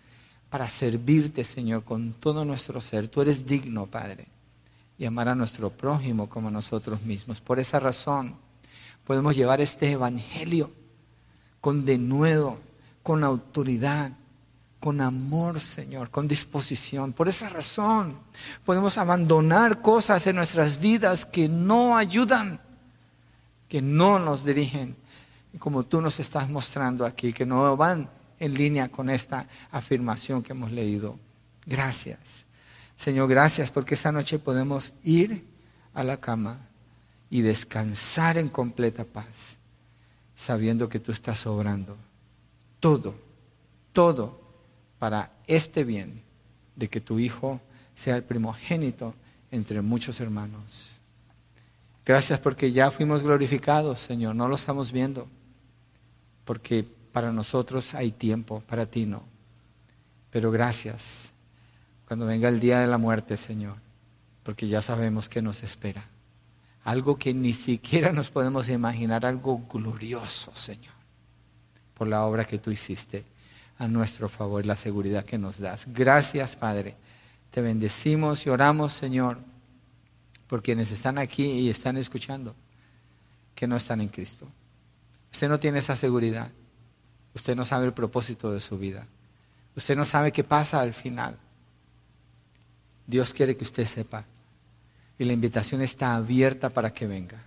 para servirte, Señor, con todo nuestro ser. Tú eres digno, Padre, y amar a nuestro prójimo como nosotros mismos. Por esa razón podemos llevar este Evangelio con denuedo, con autoridad, con amor, Señor, con disposición. Por esa razón podemos abandonar cosas en nuestras vidas que no ayudan, que no nos dirigen, como tú nos estás mostrando aquí, que no van en línea con esta afirmación que hemos leído. Gracias. Señor, gracias porque esta noche podemos ir a la cama y descansar en completa paz, sabiendo que tú estás obrando todo, todo para este bien de que tu Hijo sea el primogénito entre muchos hermanos. Gracias porque ya fuimos glorificados, Señor, no lo estamos viendo, porque para nosotros hay tiempo, para ti no. Pero gracias cuando venga el día de la muerte, Señor, porque ya sabemos que nos espera. Algo que ni siquiera nos podemos imaginar, algo glorioso, Señor, por la obra que tú hiciste a nuestro favor, la seguridad que nos das. Gracias, Padre. Te bendecimos y oramos, Señor, por quienes están aquí y están escuchando, que no están en Cristo. Usted no tiene esa seguridad. Usted no sabe el propósito de su vida. Usted no sabe qué pasa al final. Dios quiere que usted sepa. Y la invitación está abierta para que venga.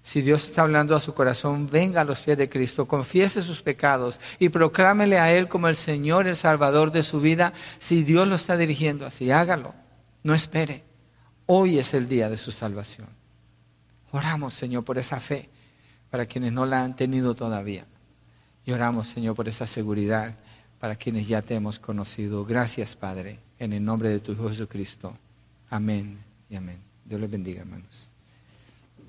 Si Dios está hablando a su corazón, venga a los pies de Cristo, confiese sus pecados y proclámele a Él como el Señor, el Salvador de su vida. Si Dios lo está dirigiendo así, hágalo. No espere. Hoy es el día de su salvación. Oramos, Señor, por esa fe para quienes no la han tenido todavía. Y oramos, Señor, por esa seguridad para quienes ya te hemos conocido. Gracias, Padre, en el nombre de tu Hijo Jesucristo. Amén y amén. Dios les bendiga, hermanos.